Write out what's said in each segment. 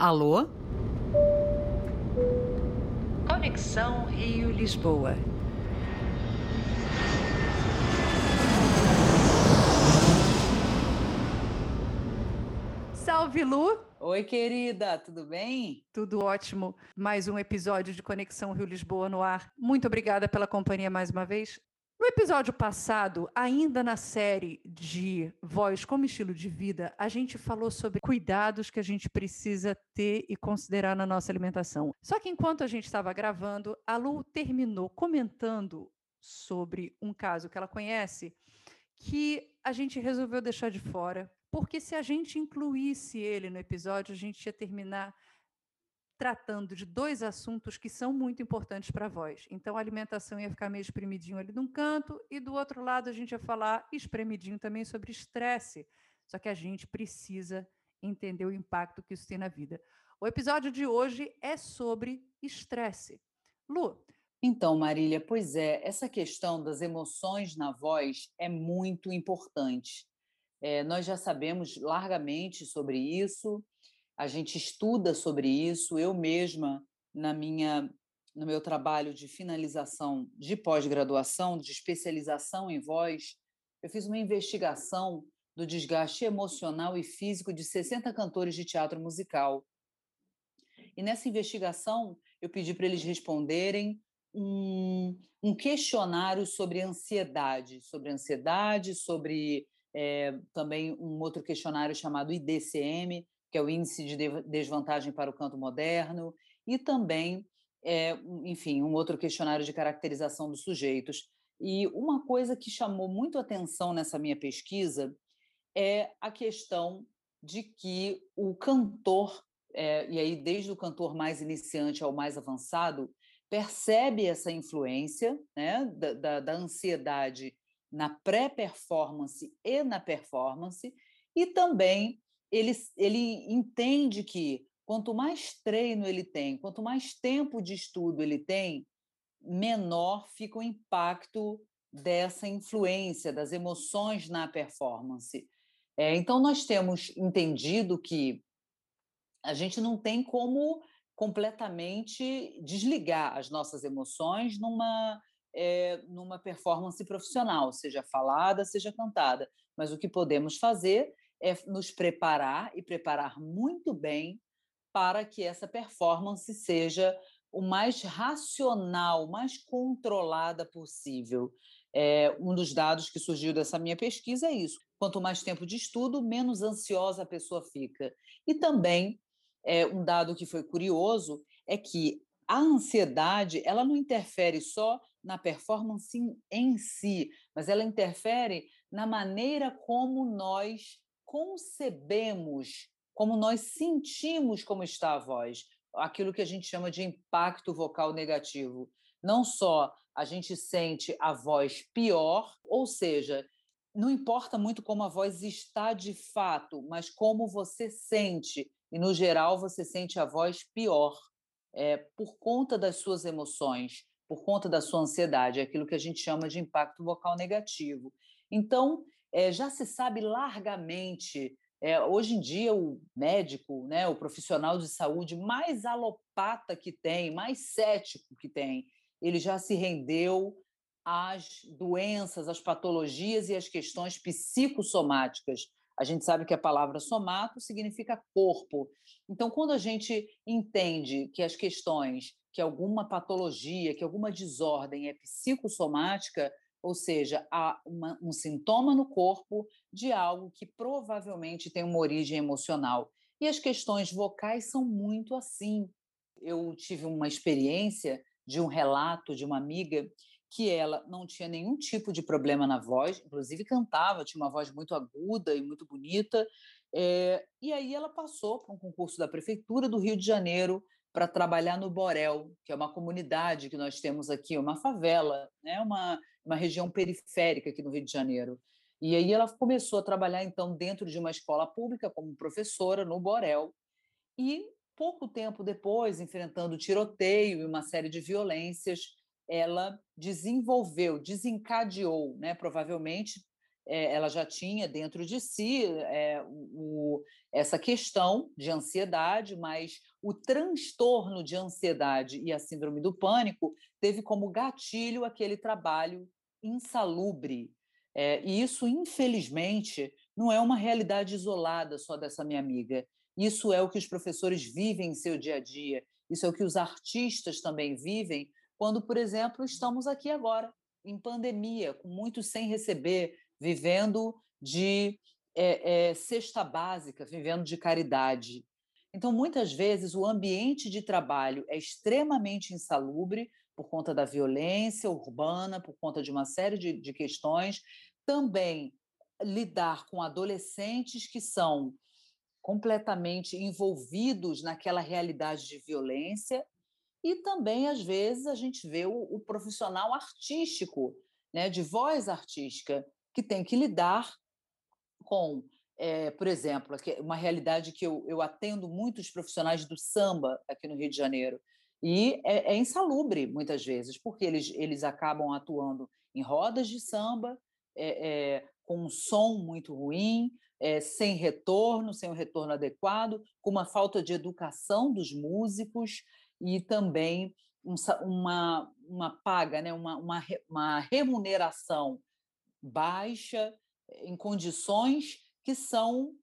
Alô? Conexão Rio-Lisboa. Salve, Lu! Oi, querida, tudo bem? Tudo ótimo. Mais um episódio de Conexão Rio-Lisboa no ar. Muito obrigada pela companhia mais uma vez. No episódio passado, ainda na série de voz como estilo de vida, a gente falou sobre cuidados que a gente precisa ter e considerar na nossa alimentação. Só que enquanto a gente estava gravando, a Lu terminou comentando sobre um caso que ela conhece que a gente resolveu deixar de fora, porque se a gente incluísse ele no episódio, a gente ia terminar tratando de dois assuntos que são muito importantes para voz. Então, a alimentação ia ficar meio espremidinho ali de um canto, e do outro lado a gente ia falar espremidinho também sobre estresse. Só que a gente precisa entender o impacto que isso tem na vida. O episódio de hoje é sobre estresse. Lu. Então, Marília, pois é, essa questão das emoções na voz é muito importante. É, nós já sabemos largamente sobre isso, a gente estuda sobre isso. Eu mesma, na minha, no meu trabalho de finalização de pós-graduação, de especialização em voz, eu fiz uma investigação do desgaste emocional e físico de 60 cantores de teatro musical. E nessa investigação, eu pedi para eles responderem um, um, questionário sobre ansiedade, sobre ansiedade, sobre é, também um outro questionário chamado IDCM, que é o índice de desvantagem para o canto moderno, e também, é, enfim, um outro questionário de caracterização dos sujeitos. E uma coisa que chamou muito atenção nessa minha pesquisa é a questão de que o cantor, é, e aí desde o cantor mais iniciante ao mais avançado, percebe essa influência né, da, da, da ansiedade na pré-performance e na performance, e também ele, ele entende que quanto mais treino ele tem, quanto mais tempo de estudo ele tem, menor fica o impacto dessa influência das emoções na performance. É, então, nós temos entendido que a gente não tem como completamente desligar as nossas emoções numa, é, numa performance profissional, seja falada, seja cantada. Mas o que podemos fazer é nos preparar e preparar muito bem para que essa performance seja o mais racional, mais controlada possível. É, um dos dados que surgiu dessa minha pesquisa é isso. Quanto mais tempo de estudo, menos ansiosa a pessoa fica. E também, é, um dado que foi curioso é que a ansiedade ela não interfere só na performance em si, mas ela interfere na maneira como nós concebemos, como nós sentimos como está a voz, aquilo que a gente chama de impacto vocal negativo. Não só a gente sente a voz pior, ou seja, não importa muito como a voz está de fato, mas como você sente. E, no geral, você sente a voz pior é, por conta das suas emoções, por conta da sua ansiedade, é aquilo que a gente chama de impacto vocal negativo. Então, é, já se sabe largamente. É, hoje em dia, o médico, né, o profissional de saúde mais alopata que tem, mais cético que tem, ele já se rendeu às doenças, às patologias e às questões psicossomáticas. A gente sabe que a palavra somato significa corpo. Então, quando a gente entende que as questões, que alguma patologia, que alguma desordem é psicossomática, ou seja, há uma, um sintoma no corpo de algo que provavelmente tem uma origem emocional. E as questões vocais são muito assim. Eu tive uma experiência de um relato de uma amiga que ela não tinha nenhum tipo de problema na voz, inclusive cantava, tinha uma voz muito aguda e muito bonita. É, e aí ela passou para um concurso da Prefeitura do Rio de Janeiro para trabalhar no Borel, que é uma comunidade que nós temos aqui, uma favela, né? uma, uma região periférica aqui no Rio de Janeiro. E aí ela começou a trabalhar, então, dentro de uma escola pública como professora no Borel. E pouco tempo depois, enfrentando tiroteio e uma série de violências, ela desenvolveu, desencadeou, né, provavelmente é, ela já tinha dentro de si é, o, essa questão de ansiedade, mas o transtorno de ansiedade e a síndrome do pânico teve como gatilho aquele trabalho insalubre. É, e isso, infelizmente, não é uma realidade isolada só dessa minha amiga. Isso é o que os professores vivem em seu dia a dia. Isso é o que os artistas também vivem quando, por exemplo, estamos aqui agora, em pandemia, com muitos sem receber, vivendo de é, é, cesta básica, vivendo de caridade. Então, muitas vezes, o ambiente de trabalho é extremamente insalubre por conta da violência urbana, por conta de uma série de, de questões. Também lidar com adolescentes que são completamente envolvidos naquela realidade de violência e também às vezes a gente vê o, o profissional artístico, né, de voz artística, que tem que lidar com, é, por exemplo, uma realidade que eu, eu atendo muitos profissionais do samba aqui no Rio de Janeiro. E é, é insalubre, muitas vezes, porque eles, eles acabam atuando em rodas de samba, é, é, com um som muito ruim, é, sem retorno, sem um retorno adequado, com uma falta de educação dos músicos e também um, uma, uma paga, né, uma, uma, uma remuneração baixa, em condições que são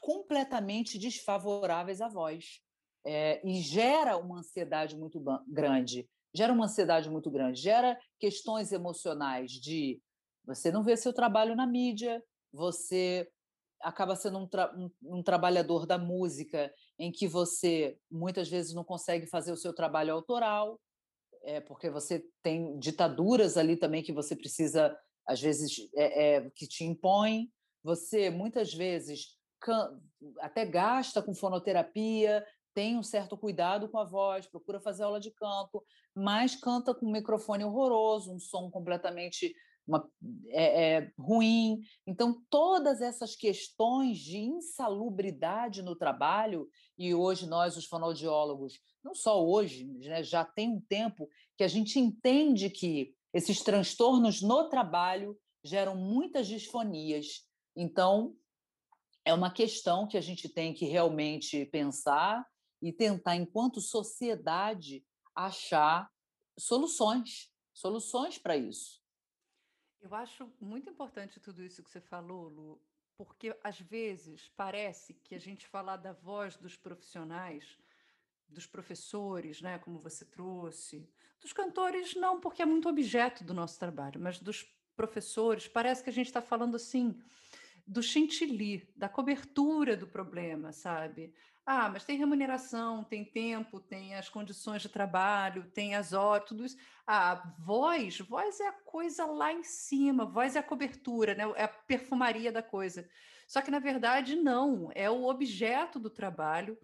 completamente desfavoráveis à voz. É, e gera uma ansiedade muito grande, gera uma ansiedade muito grande, gera questões emocionais de você não vê seu trabalho na mídia, você acaba sendo um, tra um, um, trabalhador da música em que você muitas vezes não consegue fazer o seu trabalho autoral, é, porque você tem ditaduras ali também que você precisa às vezes é, é, que te impõem. Você muitas vezes até gasta com fonoterapia, tem um certo cuidado com a voz, procura fazer aula de canto, mas canta com um microfone horroroso, um som completamente uma, é, é, ruim. Então, todas essas questões de insalubridade no trabalho, e hoje nós, os fonoaudiólogos, não só hoje, né, já tem um tempo que a gente entende que esses transtornos no trabalho geram muitas disfonias. Então, é uma questão que a gente tem que realmente pensar e tentar, enquanto sociedade, achar soluções, soluções para isso. Eu acho muito importante tudo isso que você falou, Lu, porque às vezes parece que a gente falar da voz dos profissionais dos professores, né, como você trouxe, dos cantores não, porque é muito objeto do nosso trabalho, mas dos professores, parece que a gente está falando assim do chantilly, da cobertura do problema, sabe? Ah, mas tem remuneração, tem tempo, tem as condições de trabalho, tem as horas, tudo isso. Ah, voz, voz é a coisa lá em cima, voz é a cobertura, né? é a perfumaria da coisa. Só que, na verdade, não, é o objeto do trabalho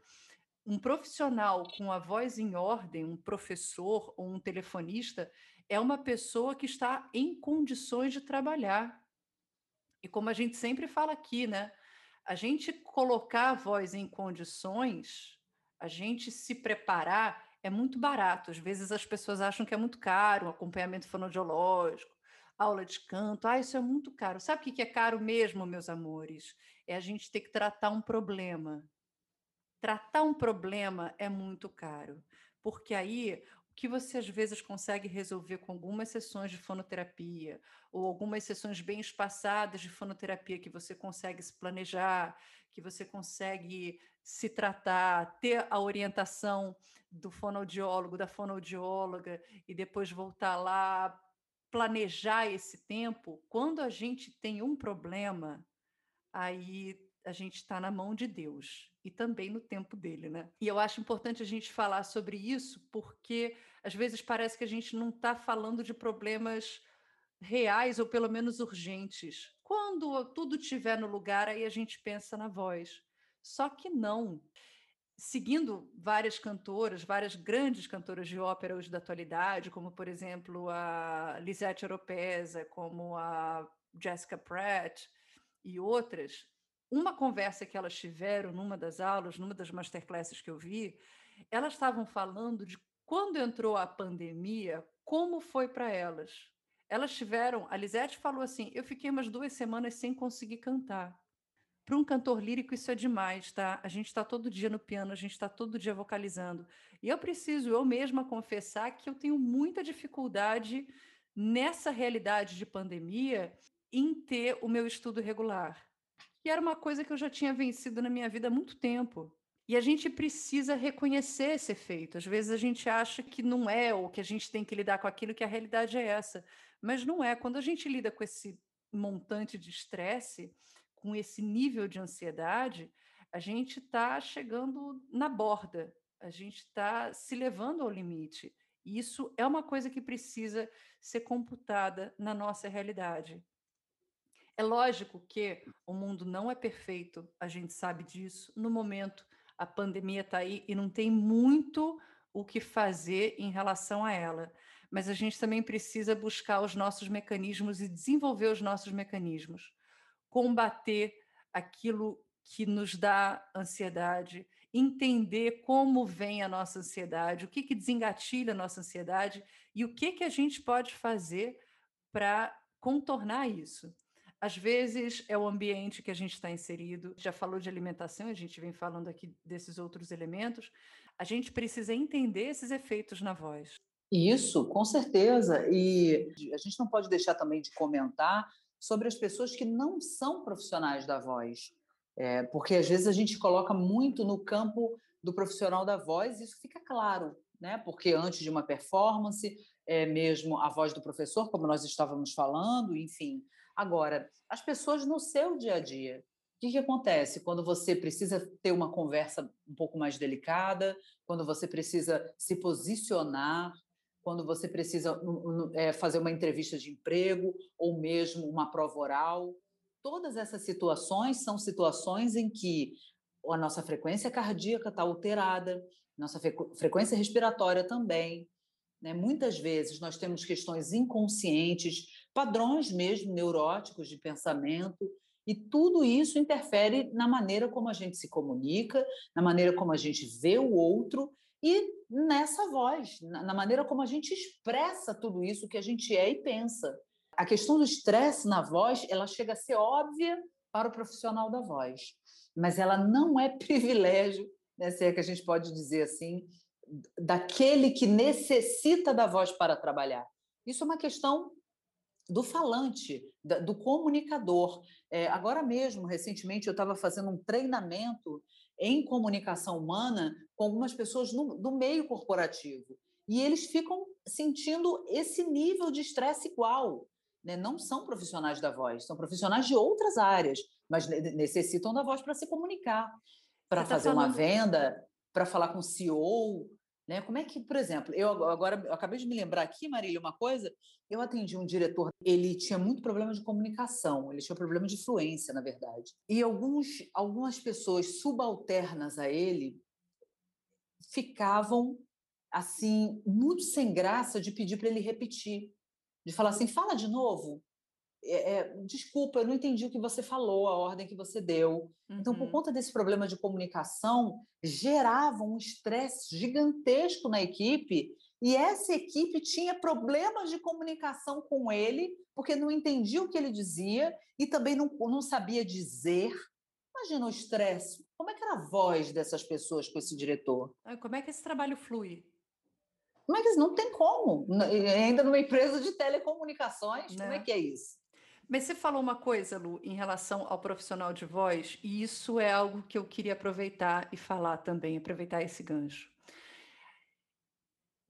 um profissional com a voz em ordem, um professor ou um telefonista, é uma pessoa que está em condições de trabalhar. E como a gente sempre fala aqui, né? A gente colocar a voz em condições, a gente se preparar é muito barato. Às vezes as pessoas acham que é muito caro, um acompanhamento fonoaudiológico, aula de canto. Ah, isso é muito caro. Sabe o que é caro mesmo, meus amores? É a gente ter que tratar um problema tratar um problema é muito caro, porque aí o que você às vezes consegue resolver com algumas sessões de fonoterapia ou algumas sessões bem espaçadas de fonoterapia que você consegue se planejar, que você consegue se tratar, ter a orientação do fonoaudiólogo, da fonoaudióloga e depois voltar lá, planejar esse tempo. Quando a gente tem um problema, aí a gente está na mão de Deus e também no tempo dele, né? E eu acho importante a gente falar sobre isso porque às vezes parece que a gente não está falando de problemas reais ou pelo menos urgentes. Quando tudo estiver no lugar, aí a gente pensa na voz. Só que não. Seguindo várias cantoras, várias grandes cantoras de ópera hoje da atualidade, como por exemplo a Lisette Oropesa, como a Jessica Pratt e outras, uma conversa que elas tiveram numa das aulas, numa das masterclasses que eu vi, elas estavam falando de quando entrou a pandemia, como foi para elas. elas tiveram. A Lisete falou assim: eu fiquei umas duas semanas sem conseguir cantar. Para um cantor lírico, isso é demais, tá? A gente está todo dia no piano, a gente está todo dia vocalizando. E eu preciso, eu mesma, confessar que eu tenho muita dificuldade nessa realidade de pandemia em ter o meu estudo regular, que era uma coisa que eu já tinha vencido na minha vida há muito tempo. E a gente precisa reconhecer esse efeito. Às vezes a gente acha que não é, ou que a gente tem que lidar com aquilo, que a realidade é essa. Mas não é. Quando a gente lida com esse montante de estresse, com esse nível de ansiedade, a gente está chegando na borda, a gente está se levando ao limite. E isso é uma coisa que precisa ser computada na nossa realidade. É lógico que o mundo não é perfeito, a gente sabe disso. No momento, a pandemia está aí e não tem muito o que fazer em relação a ela. Mas a gente também precisa buscar os nossos mecanismos e desenvolver os nossos mecanismos, combater aquilo que nos dá ansiedade, entender como vem a nossa ansiedade, o que, que desengatilha a nossa ansiedade e o que, que a gente pode fazer para contornar isso. Às vezes é o ambiente que a gente está inserido. Já falou de alimentação, a gente vem falando aqui desses outros elementos. A gente precisa entender esses efeitos na voz. Isso, com certeza. E a gente não pode deixar também de comentar sobre as pessoas que não são profissionais da voz. É, porque às vezes a gente coloca muito no campo do profissional da voz, isso fica claro, né? Porque antes de uma performance, é mesmo a voz do professor, como nós estávamos falando, enfim, Agora, as pessoas no seu dia a dia, o que, que acontece quando você precisa ter uma conversa um pouco mais delicada, quando você precisa se posicionar, quando você precisa é, fazer uma entrevista de emprego ou mesmo uma prova oral? Todas essas situações são situações em que a nossa frequência cardíaca está alterada, nossa frequência respiratória também. Né? Muitas vezes nós temos questões inconscientes, padrões mesmo neuróticos de pensamento, e tudo isso interfere na maneira como a gente se comunica, na maneira como a gente vê o outro e nessa voz, na maneira como a gente expressa tudo isso que a gente é e pensa. A questão do estresse na voz, ela chega a ser óbvia para o profissional da voz, mas ela não é privilégio, né, se é que a gente pode dizer assim, daquele que necessita da voz para trabalhar. Isso é uma questão do falante, do comunicador. É, agora mesmo, recentemente, eu estava fazendo um treinamento em comunicação humana com algumas pessoas no, do meio corporativo. E eles ficam sentindo esse nível de estresse igual. Né? Não são profissionais da voz, são profissionais de outras áreas, mas necessitam da voz para se comunicar, para tá fazer falando... uma venda, para falar com o CEO, né? Como é que, por exemplo, eu agora eu acabei de me lembrar aqui, Marília, uma coisa, eu atendi um diretor, ele tinha muito problema de comunicação, ele tinha problema de fluência, na verdade. E alguns, algumas pessoas subalternas a ele ficavam assim muito sem graça de pedir para ele repetir, de falar assim, fala de novo é, é, desculpa, eu não entendi o que você falou, a ordem que você deu. Uhum. Então, por uhum. conta desse problema de comunicação, gerava um estresse gigantesco na equipe e essa equipe tinha problemas de comunicação com ele, porque não entendia o que ele dizia e também não, não sabia dizer. Imagina o estresse. Como é que era a voz dessas pessoas com esse diretor? Como é que esse trabalho flui? Como é que não tem como? Ainda numa empresa de telecomunicações, como é né? que é isso? Mas você falou uma coisa, Lu, em relação ao profissional de voz, e isso é algo que eu queria aproveitar e falar também, aproveitar esse gancho.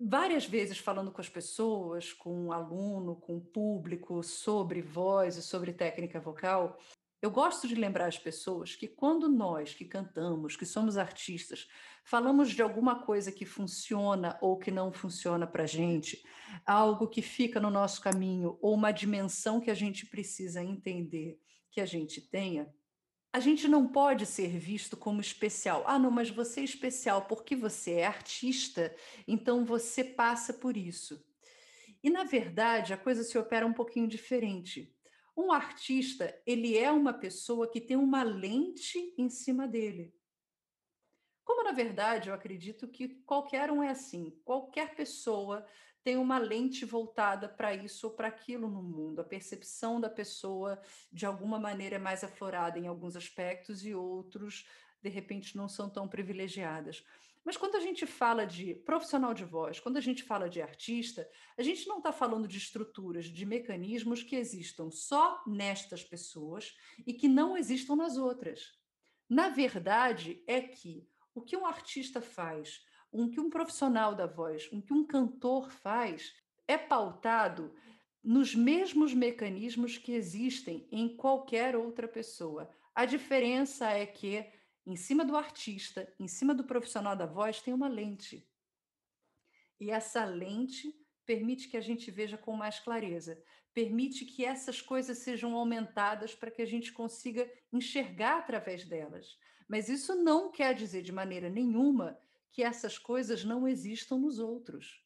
Várias vezes falando com as pessoas, com o aluno, com o público, sobre voz e sobre técnica vocal, eu gosto de lembrar as pessoas que quando nós que cantamos, que somos artistas, falamos de alguma coisa que funciona ou que não funciona para a gente, algo que fica no nosso caminho ou uma dimensão que a gente precisa entender que a gente tenha, a gente não pode ser visto como especial. Ah, não, mas você é especial porque você é artista, então você passa por isso. E na verdade, a coisa se opera um pouquinho diferente. Um artista, ele é uma pessoa que tem uma lente em cima dele. Como, na verdade, eu acredito que qualquer um é assim. Qualquer pessoa tem uma lente voltada para isso ou para aquilo no mundo. A percepção da pessoa, de alguma maneira, é mais aflorada em alguns aspectos e outros, de repente, não são tão privilegiadas. Mas quando a gente fala de profissional de voz, quando a gente fala de artista, a gente não está falando de estruturas, de mecanismos que existam só nestas pessoas e que não existam nas outras. Na verdade, é que o que um artista faz, o que um profissional da voz, o que um cantor faz, é pautado nos mesmos mecanismos que existem em qualquer outra pessoa. A diferença é que em cima do artista, em cima do profissional da voz, tem uma lente. E essa lente permite que a gente veja com mais clareza, permite que essas coisas sejam aumentadas para que a gente consiga enxergar através delas. Mas isso não quer dizer de maneira nenhuma que essas coisas não existam nos outros.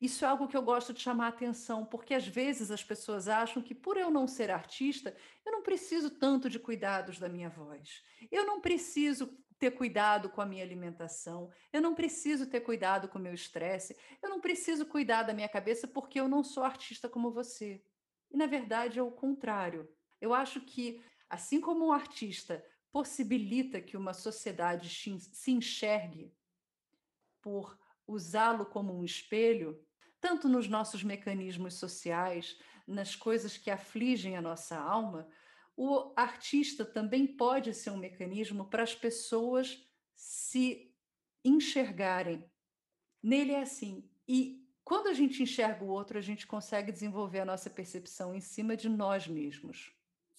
Isso é algo que eu gosto de chamar a atenção, porque às vezes as pessoas acham que por eu não ser artista, eu não preciso tanto de cuidados da minha voz. Eu não preciso ter cuidado com a minha alimentação, eu não preciso ter cuidado com o meu estresse, eu não preciso cuidar da minha cabeça porque eu não sou artista como você. E na verdade é o contrário. Eu acho que, assim como um artista possibilita que uma sociedade se enxergue por usá-lo como um espelho, tanto nos nossos mecanismos sociais, nas coisas que afligem a nossa alma, o artista também pode ser um mecanismo para as pessoas se enxergarem. Nele é assim. E quando a gente enxerga o outro, a gente consegue desenvolver a nossa percepção em cima de nós mesmos.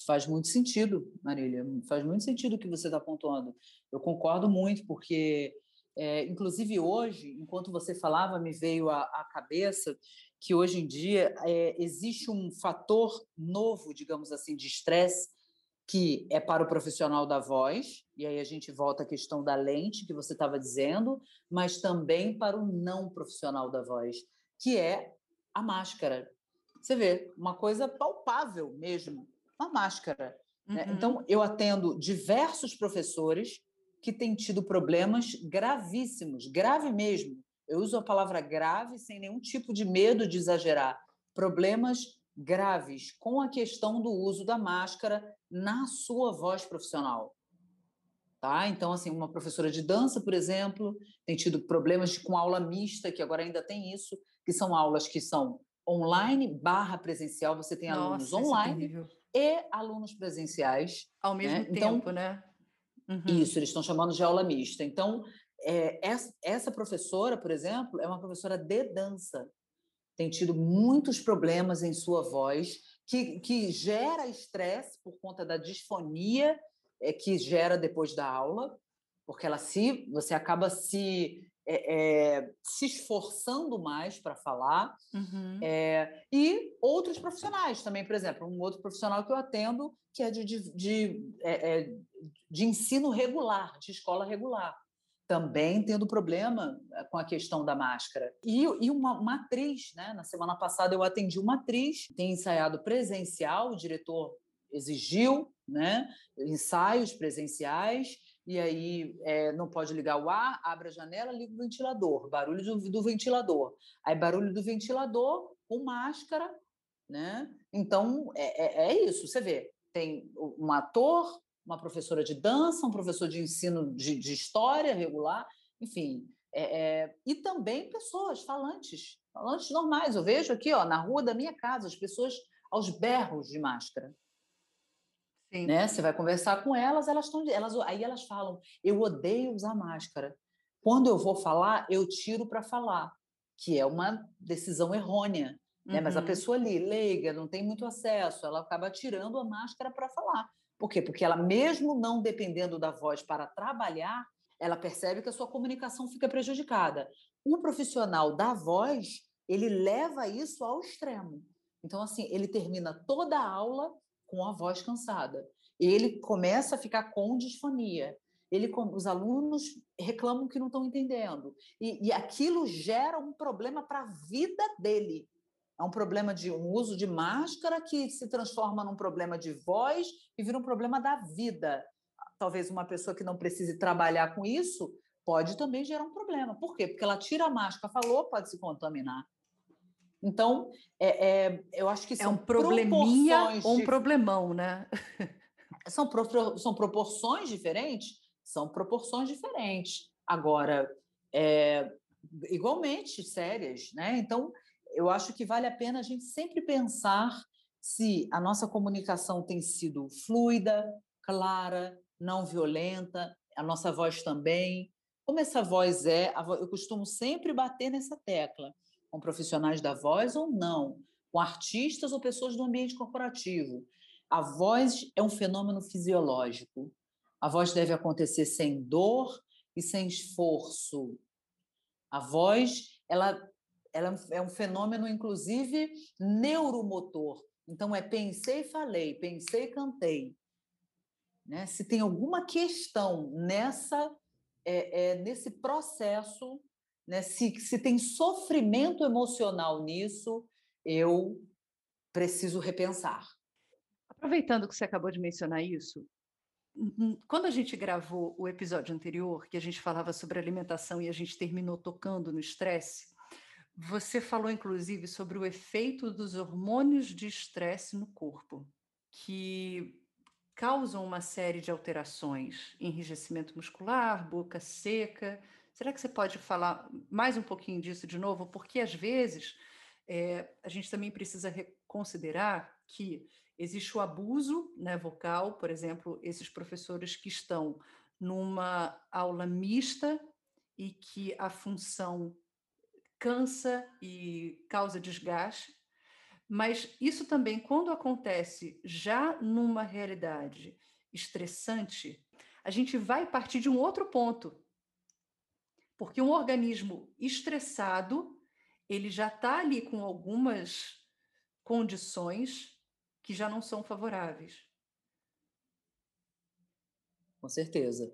Faz muito sentido, Marília. Faz muito sentido o que você está pontuando. Eu concordo muito, porque é, inclusive hoje, enquanto você falava, me veio à, à cabeça que hoje em dia é, existe um fator novo, digamos assim, de estresse que é para o profissional da voz, e aí a gente volta à questão da lente que você estava dizendo, mas também para o não profissional da voz, que é a máscara. Você vê, uma coisa palpável mesmo, uma máscara. Né? Uhum. Então, eu atendo diversos professores que tem tido problemas gravíssimos, grave mesmo. Eu uso a palavra grave sem nenhum tipo de medo de exagerar. Problemas graves com a questão do uso da máscara na sua voz profissional. Tá? Então, assim, uma professora de dança, por exemplo, tem tido problemas com aula mista, que agora ainda tem isso, que são aulas que são online barra presencial, você tem Nossa, alunos é online é e alunos presenciais. Ao mesmo né? tempo, então, né? Uhum. Isso, eles estão chamando de aula mista. Então, é, essa, essa professora, por exemplo, é uma professora de dança. Tem tido muitos problemas em sua voz, que, que gera estresse por conta da disfonia é, que gera depois da aula, porque ela se você acaba se é, é, se esforçando mais para falar. Uhum. É, e outros profissionais também, por exemplo, um outro profissional que eu atendo que é de, de, de, é, é, de ensino regular, de escola regular. Também tendo problema é, com a questão da máscara. E, e uma, uma atriz, né? Na semana passada eu atendi uma atriz, tem ensaiado presencial, o diretor exigiu né, ensaios presenciais, e aí é, não pode ligar o ar, abre a janela, liga o ventilador, barulho do, do ventilador. Aí barulho do ventilador com máscara, né? Então é, é, é, isso, você vê, tem um ator, uma professora de dança, um professor de ensino de, de história regular, enfim, é, é, e também pessoas falantes, falantes normais. Eu vejo aqui, ó, na rua da minha casa, as pessoas aos berros de máscara. Sim. Né? Você vai conversar com elas, elas estão, elas, aí elas falam: eu odeio usar máscara. Quando eu vou falar, eu tiro para falar, que é uma decisão errônea. Né? Mas a uhum. pessoa ali, leiga, não tem muito acesso, ela acaba tirando a máscara para falar. Por quê? Porque ela, mesmo não dependendo da voz para trabalhar, ela percebe que a sua comunicação fica prejudicada. O profissional da voz, ele leva isso ao extremo. Então, assim, ele termina toda a aula com a voz cansada. Ele começa a ficar com disfonia. Ele, os alunos reclamam que não estão entendendo. E, e aquilo gera um problema para a vida dele. É um problema de um uso de máscara que se transforma num problema de voz e vira um problema da vida. Talvez uma pessoa que não precise trabalhar com isso pode também gerar um problema. Por quê? Porque ela tira a máscara, falou, pode se contaminar. Então, é, é, eu acho que é são um probleminha ou um de... problemão, né? são, pro, são proporções diferentes? São proporções diferentes. Agora, é, igualmente sérias, né? Então, eu acho que vale a pena a gente sempre pensar se a nossa comunicação tem sido fluida, clara, não violenta, a nossa voz também. Como essa voz é, eu costumo sempre bater nessa tecla, com profissionais da voz ou não, com artistas ou pessoas do ambiente corporativo. A voz é um fenômeno fisiológico. A voz deve acontecer sem dor e sem esforço. A voz, ela, ela é um fenômeno, inclusive, neuromotor. Então, é pensei e falei, pensei e cantei. Né? Se tem alguma questão nessa, é, é, nesse processo, né? se, se tem sofrimento emocional nisso, eu preciso repensar. Aproveitando que você acabou de mencionar isso, quando a gente gravou o episódio anterior, que a gente falava sobre alimentação e a gente terminou tocando no estresse, você falou inclusive sobre o efeito dos hormônios de estresse no corpo, que causam uma série de alterações, enrijecimento muscular, boca seca. Será que você pode falar mais um pouquinho disso de novo? Porque às vezes é, a gente também precisa considerar que existe o abuso né, vocal, por exemplo, esses professores que estão numa aula mista e que a função cansa e causa desgaste, mas isso também, quando acontece já numa realidade estressante, a gente vai partir de um outro ponto. Porque um organismo estressado, ele já está ali com algumas condições que já não são favoráveis. Com certeza.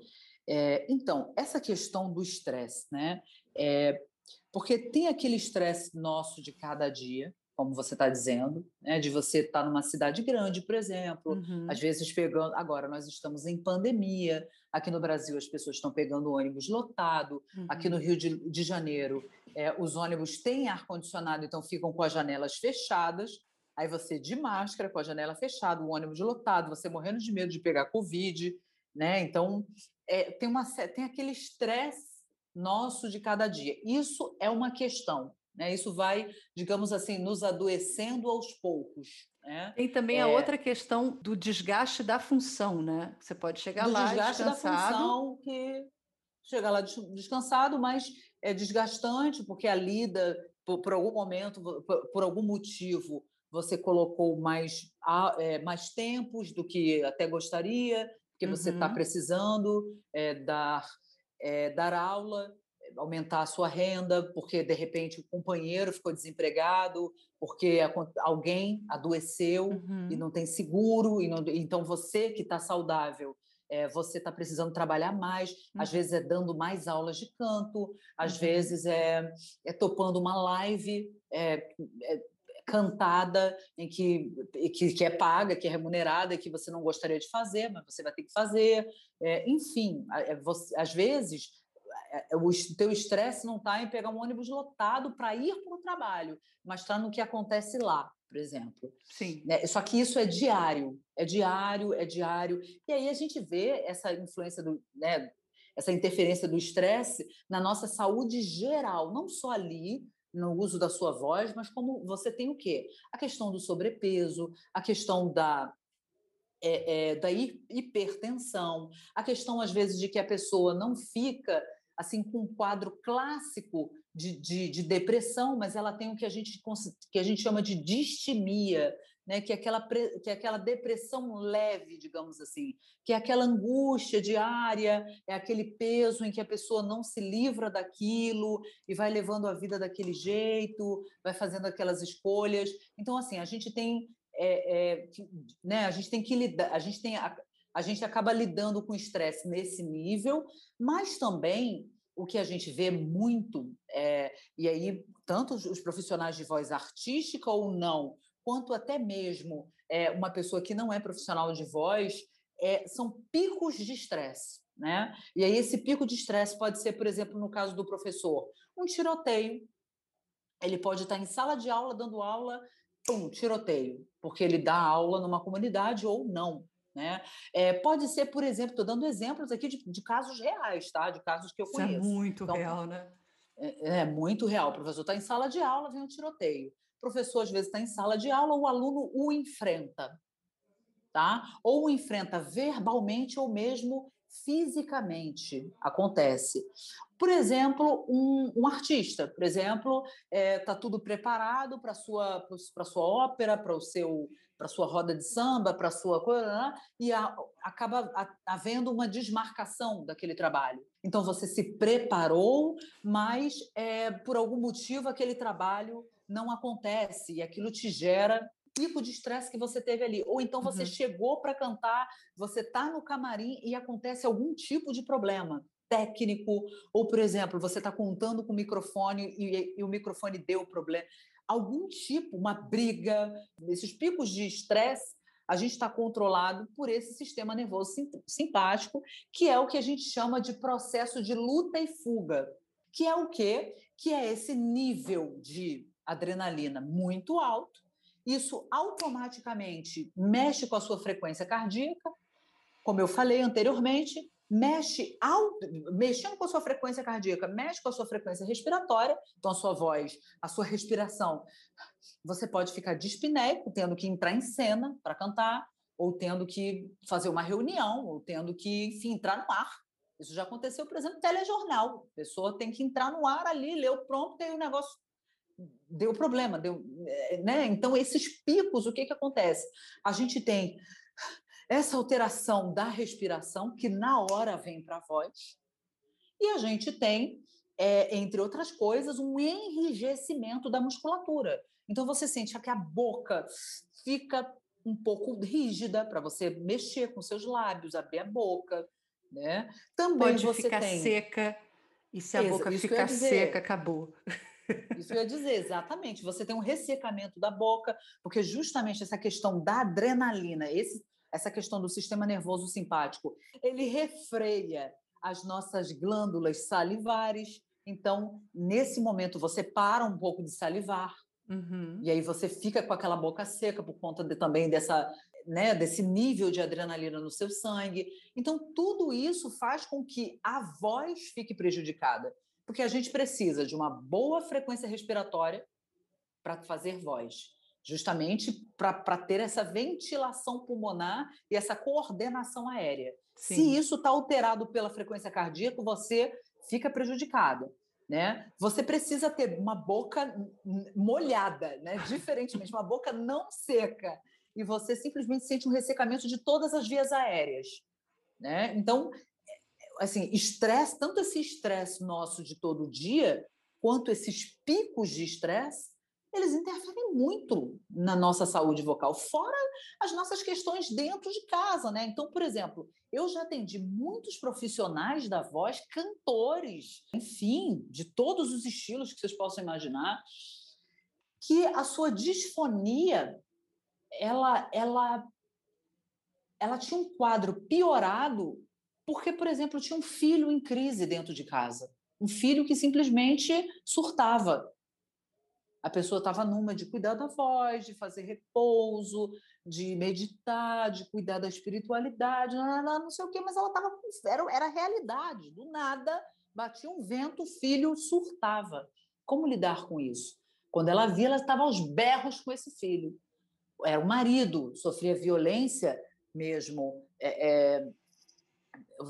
É, então, essa questão do estresse, né? É, porque tem aquele estresse nosso de cada dia, como você está dizendo, né, de você estar tá numa cidade grande, por exemplo, uhum. às vezes pegando. Agora, nós estamos em pandemia, aqui no Brasil as pessoas estão pegando ônibus lotado, uhum. aqui no uhum. Rio de, de Janeiro é, os ônibus têm ar-condicionado, então ficam com as janelas fechadas. Aí você de máscara, com a janela fechada, o ônibus lotado, você morrendo de medo de pegar Covid, né? Então, é, tem, uma, tem aquele estresse nosso de cada dia. Isso é uma questão. Né? Isso vai, digamos assim, nos adoecendo aos poucos. Né? Tem também é... a outra questão do desgaste da função, né? Você pode chegar do lá desgaste descansado. da função que chegar lá descansado, mas é desgastante porque a lida por, por algum momento, por, por, algum motivo, você colocou mais é, mais tempos do que até gostaria, porque você está uhum. precisando é, dar é, dar aula aumentar a sua renda, porque de repente o companheiro ficou desempregado, porque alguém adoeceu uhum. e não tem seguro, e não, então você que está saudável, é, você está precisando trabalhar mais, uhum. às vezes é dando mais aulas de canto, às uhum. vezes é, é topando uma live. É, é, cantada em que, que, que, é paga, que é remunerada, que você não gostaria de fazer, mas você vai ter que fazer. É, enfim, é, você, às vezes o teu estresse não está em pegar um ônibus lotado para ir para o trabalho, mas está no que acontece lá, por exemplo. Sim. Né? Só que isso é diário, é diário, é diário. E aí a gente vê essa influência do, né, essa interferência do estresse na nossa saúde geral, não só ali no uso da sua voz, mas como você tem o quê? A questão do sobrepeso, a questão da é, é, da hipertensão, a questão, às vezes, de que a pessoa não fica assim com um quadro clássico de, de, de, depressão, mas ela tem o que a gente, que a gente chama de distimia, né? que, é aquela, que é aquela depressão leve, digamos assim, que é aquela angústia diária, é aquele peso em que a pessoa não se livra daquilo e vai levando a vida daquele jeito, vai fazendo aquelas escolhas. Então, assim, a gente tem. É, é, né, a gente tem que lidar, a gente tem a, a gente acaba lidando com estresse nesse nível, mas também o que a gente vê muito, é, e aí tanto os profissionais de voz artística ou não, quanto até mesmo é, uma pessoa que não é profissional de voz, é, são picos de estresse. Né? E aí esse pico de estresse pode ser, por exemplo, no caso do professor, um tiroteio ele pode estar em sala de aula, dando aula, pum, tiroteio, porque ele dá aula numa comunidade ou não. Né? É, pode ser, por exemplo, estou dando exemplos aqui de, de, casos reais, tá? De casos que eu Isso conheço. é muito então, real, né? É, é, muito real. O professor está em sala de aula, vem um tiroteio. O professor, às vezes, está em sala de aula, o aluno o enfrenta. Tá? Ou o enfrenta verbalmente ou mesmo fisicamente acontece. Por exemplo, um, um artista, por exemplo, está é, tá tudo preparado para a sua, sua ópera, para o seu para sua roda de samba, para sua coisa, né? e a, acaba havendo uma desmarcação daquele trabalho. Então você se preparou, mas é, por algum motivo aquele trabalho não acontece e aquilo te gera pico de estresse que você teve ali. Ou então você uhum. chegou para cantar, você está no camarim e acontece algum tipo de problema técnico, ou, por exemplo, você está contando com o microfone e, e o microfone deu problema. Algum tipo, uma briga, esses picos de estresse, a gente está controlado por esse sistema nervoso simpático, que é o que a gente chama de processo de luta e fuga, que é o quê? Que é esse nível de adrenalina muito alto, isso automaticamente mexe com a sua frequência cardíaca, como eu falei anteriormente, mexe alto, mexendo com a sua frequência cardíaca, mexe com a sua frequência respiratória, então a sua voz, a sua respiração. Você pode ficar dispneico, tendo que entrar em cena para cantar, ou tendo que fazer uma reunião, ou tendo que, enfim, entrar no ar. Isso já aconteceu, por exemplo, telejornal. A pessoa tem que entrar no ar ali, leu pronto, e o negócio deu problema, deu, eh, né? Então esses picos, o que que acontece? A gente tem essa alteração da respiração que na hora vem para a voz e a gente tem, é, entre outras coisas, um enrijecimento da musculatura. Então você sente que a boca fica um pouco rígida para você mexer com seus lábios, abrir a boca, né? Também Pode você ficar tem... seca e se a boca ficar seca, acabou. Isso eu ia dizer, exatamente. Você tem um ressecamento da boca, porque justamente essa questão da adrenalina, esse, essa questão do sistema nervoso simpático, ele refreia as nossas glândulas salivares. Então, nesse momento, você para um pouco de salivar. Uhum. E aí você fica com aquela boca seca por conta de, também dessa, né, desse nível de adrenalina no seu sangue. Então, tudo isso faz com que a voz fique prejudicada. Porque a gente precisa de uma boa frequência respiratória para fazer voz, justamente para ter essa ventilação pulmonar e essa coordenação aérea. Sim. Se isso está alterado pela frequência cardíaca, você fica prejudicada. Né? Você precisa ter uma boca molhada, né? diferentemente, uma boca não seca. E você simplesmente sente um ressecamento de todas as vias aéreas. Né? Então, assim, estresse, tanto esse estresse nosso de todo dia, quanto esses picos de estresse, eles interferem muito na nossa saúde vocal, fora as nossas questões dentro de casa, né? Então, por exemplo, eu já atendi muitos profissionais da voz, cantores, enfim, de todos os estilos que vocês possam imaginar, que a sua disfonia, ela, ela, ela tinha um quadro piorado porque, por exemplo, tinha um filho em crise dentro de casa. Um filho que simplesmente surtava. A pessoa estava numa de cuidar da voz, de fazer repouso, de meditar, de cuidar da espiritualidade, não, sei o quê, mas ela estava era, era realidade. Do nada, batia um vento, o filho surtava. Como lidar com isso? Quando ela via, ela estava aos berros com esse filho. Era o marido, sofria violência mesmo é, é,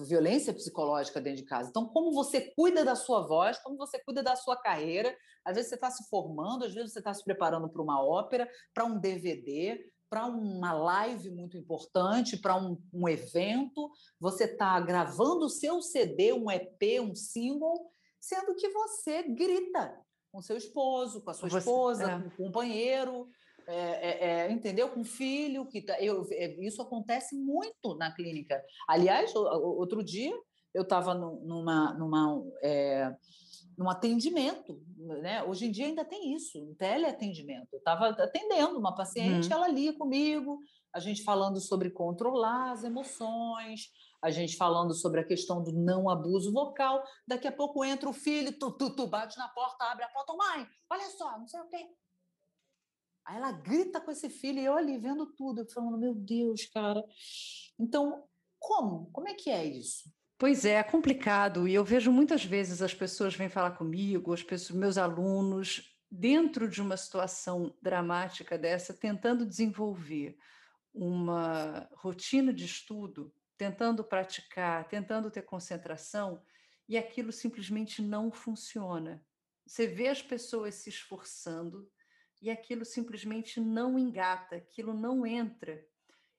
violência psicológica dentro de casa. Então, como você cuida da sua voz, como você cuida da sua carreira. Às vezes você está se formando, às vezes você está se preparando para uma ópera, para um DVD, para uma live muito importante, para um, um, evento. Você está gravando o seu CD, um EP, um single, sendo que você grita com seu esposo, com a sua você, esposa, é. com o companheiro. É, é, é, entendeu? Com filho, que tá, eu, é, isso acontece muito na clínica. Aliás, outro dia eu estava numa, numa, é, num atendimento, né? Hoje em dia ainda tem isso, um teleatendimento. Eu estava atendendo uma paciente, uhum. ela lia comigo, a gente falando sobre controlar as emoções, a gente falando sobre a questão do não abuso vocal. Daqui a pouco entra o filho, tu, tu, tu bate na porta, abre a porta, mãe, olha só, não sei o quê. Aí ela grita com esse filho e eu ali vendo tudo, eu falando, meu Deus, cara. Então, como? Como é que é isso? Pois é, é complicado. E eu vejo muitas vezes as pessoas vêm falar comigo, as pessoas, meus alunos, dentro de uma situação dramática dessa, tentando desenvolver uma rotina de estudo, tentando praticar, tentando ter concentração, e aquilo simplesmente não funciona. Você vê as pessoas se esforçando e aquilo simplesmente não engata, aquilo não entra.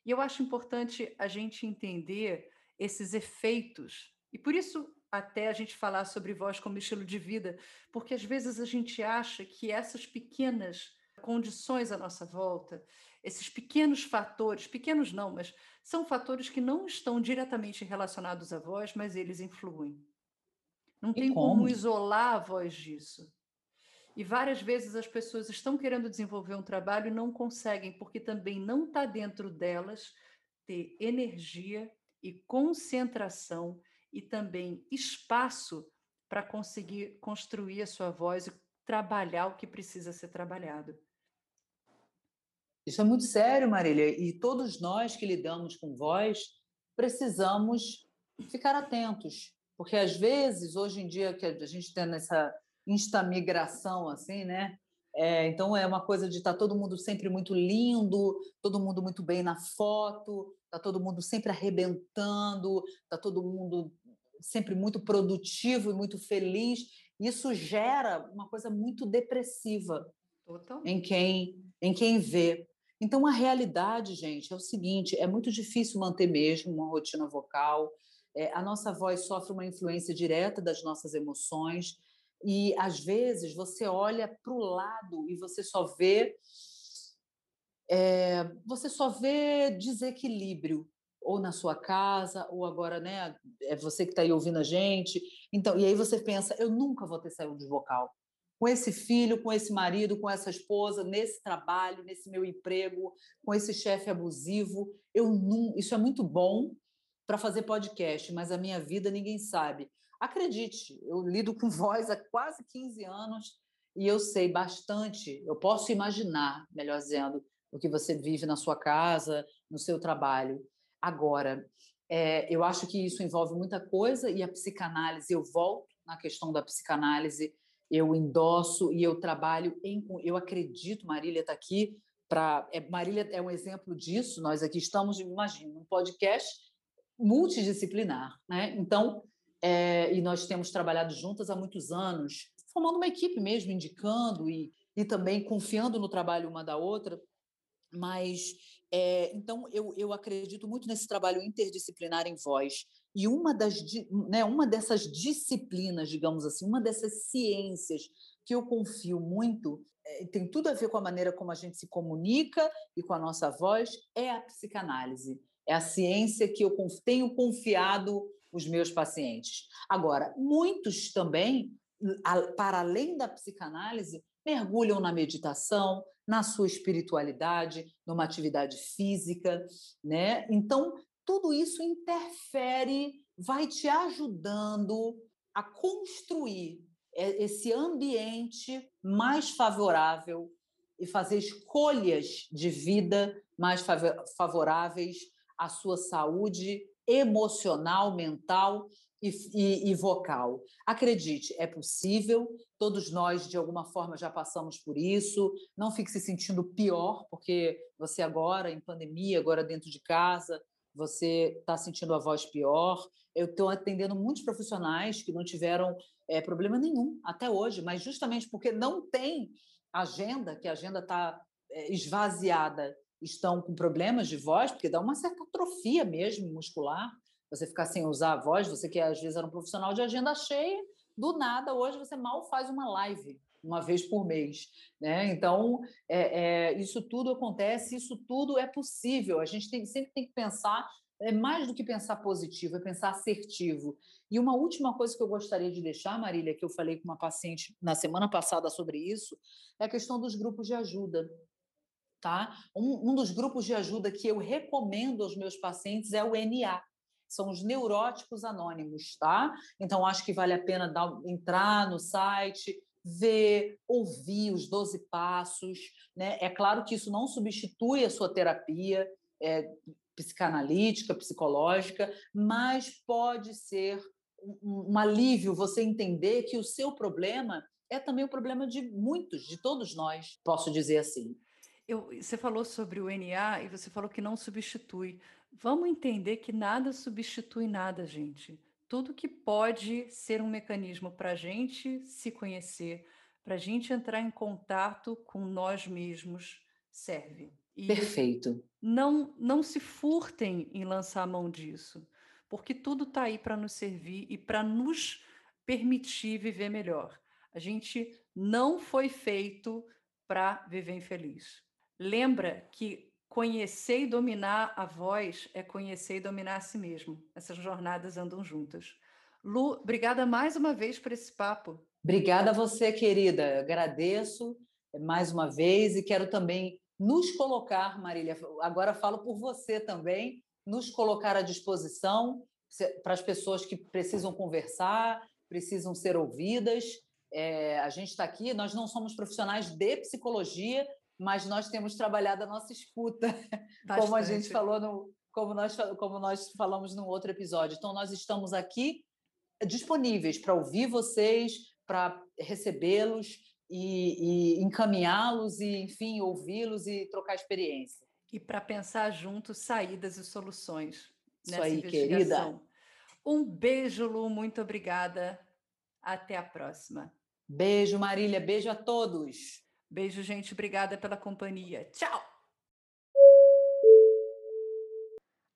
E eu acho importante a gente entender esses efeitos. E por isso até a gente falar sobre voz como estilo de vida, porque às vezes a gente acha que essas pequenas condições à nossa volta, esses pequenos fatores, pequenos não, mas são fatores que não estão diretamente relacionados à voz, mas eles influem. Não e tem como? como isolar a voz disso. E várias vezes as pessoas estão querendo desenvolver um trabalho e não conseguem, porque também não está dentro delas ter energia e concentração e também espaço para conseguir construir a sua voz e trabalhar o que precisa ser trabalhado. Isso é muito sério, Marília, e todos nós que lidamos com voz precisamos ficar atentos, porque às vezes, hoje em dia, que a gente tem essa instamigração, assim, né? É, então é uma coisa de estar tá todo mundo sempre muito lindo, todo mundo muito bem na foto, tá todo mundo sempre arrebentando, tá todo mundo sempre muito produtivo e muito feliz. Isso gera uma coisa muito depressiva em quem em quem vê. Então a realidade, gente, é o seguinte: é muito difícil manter mesmo uma rotina vocal. É, a nossa voz sofre uma influência direta das nossas emoções e às vezes você olha para o lado e você só vê é, você só vê desequilíbrio ou na sua casa ou agora né é você que está aí ouvindo a gente. Então e aí você pensa eu nunca vou ter saúde vocal. Com esse filho com esse marido com essa esposa nesse trabalho nesse meu emprego com esse chefe abusivo eu não isso é muito bom para fazer podcast mas a minha vida ninguém sabe Acredite, eu lido com voz há quase 15 anos e eu sei bastante, eu posso imaginar, melhor dizendo, o que você vive na sua casa, no seu trabalho. Agora, é, eu acho que isso envolve muita coisa e a psicanálise, eu volto na questão da psicanálise, eu endosso e eu trabalho em. Eu acredito, Marília está aqui para. É, Marília é um exemplo disso, nós aqui estamos, imagina, um podcast multidisciplinar. Né? Então, é, e nós temos trabalhado juntas há muitos anos, formando uma equipe mesmo, indicando e, e também confiando no trabalho uma da outra. Mas, é, então, eu, eu acredito muito nesse trabalho interdisciplinar em voz. E uma, das, né, uma dessas disciplinas, digamos assim, uma dessas ciências que eu confio muito, é, tem tudo a ver com a maneira como a gente se comunica e com a nossa voz, é a psicanálise. É a ciência que eu tenho confiado os meus pacientes. Agora, muitos também, para além da psicanálise, mergulham na meditação, na sua espiritualidade, numa atividade física, né? Então, tudo isso interfere, vai te ajudando a construir esse ambiente mais favorável e fazer escolhas de vida mais favoráveis à sua saúde emocional, mental e, e, e, vocal. Acredite, é possível, todos nós, de alguma forma, já passamos por isso. Não fique se sentindo pior, porque você agora, em pandemia, agora dentro de casa, você está sentindo a voz pior. Eu estou atendendo muitos profissionais que não tiveram é, problema nenhum até hoje, mas justamente porque não tem agenda, que a agenda está é, esvaziada estão com problemas de voz, porque dá uma certa atrofia mesmo muscular, você ficar sem usar a voz, você que às vezes era um profissional de agenda cheia, do nada, hoje você mal faz uma live uma vez por mês. Né? Então, é, é, isso tudo acontece, isso tudo é possível. A gente tem, sempre tem que pensar, é mais do que pensar positivo, é pensar assertivo. E uma última coisa que eu gostaria de deixar, Marília, que eu falei com uma paciente na semana passada sobre isso, é a questão dos grupos de ajuda. Tá? Um, um dos grupos de ajuda que eu recomendo aos meus pacientes é o NA, são os neuróticos anônimos, tá? Então acho que vale a pena dar, entrar no site, ver, ouvir os 12 passos, né? É claro que isso não substitui a sua terapia é, psicanalítica, psicológica, mas pode ser um, um alívio você entender que o seu problema é também o problema de muitos, de todos nós, posso dizer assim. Eu, você falou sobre o NA e você falou que não substitui. Vamos entender que nada substitui nada, gente. Tudo que pode ser um mecanismo para a gente se conhecer, para a gente entrar em contato com nós mesmos, serve. E Perfeito. Não, não se furtem em lançar a mão disso, porque tudo está aí para nos servir e para nos permitir viver melhor. A gente não foi feito para viver infeliz. Lembra que conhecer e dominar a voz é conhecer e dominar a si mesmo. Essas jornadas andam juntas. Lu, obrigada mais uma vez por esse papo. Obrigada a você, querida. Agradeço mais uma vez e quero também nos colocar, Marília, agora falo por você também, nos colocar à disposição para as pessoas que precisam conversar, precisam ser ouvidas. É, a gente está aqui, nós não somos profissionais de psicologia, mas nós temos trabalhado a nossa escuta, Bastante. como a gente falou no, como nós, como nós falamos num outro episódio. Então, nós estamos aqui disponíveis para ouvir vocês, para recebê-los e, e encaminhá-los e, enfim, ouvi-los e trocar experiência. E para pensar juntos saídas e soluções. Isso aí, querida. Um beijo, Lu, muito obrigada. Até a próxima. Beijo, Marília. Beijo a todos. Beijo, gente. Obrigada pela companhia. Tchau!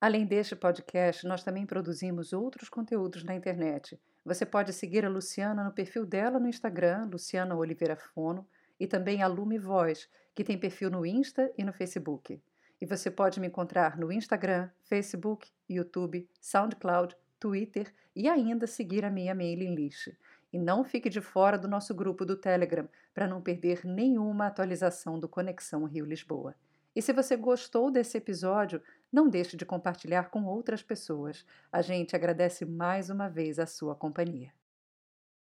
Além deste podcast, nós também produzimos outros conteúdos na internet. Você pode seguir a Luciana no perfil dela no Instagram, Luciana Oliveira Fono, e também a Lume Voz, que tem perfil no Insta e no Facebook. E você pode me encontrar no Instagram, Facebook, YouTube, SoundCloud, Twitter e ainda seguir a minha mailing list. E não fique de fora do nosso grupo do Telegram para não perder nenhuma atualização do Conexão Rio Lisboa. E se você gostou desse episódio, não deixe de compartilhar com outras pessoas. A gente agradece mais uma vez a sua companhia.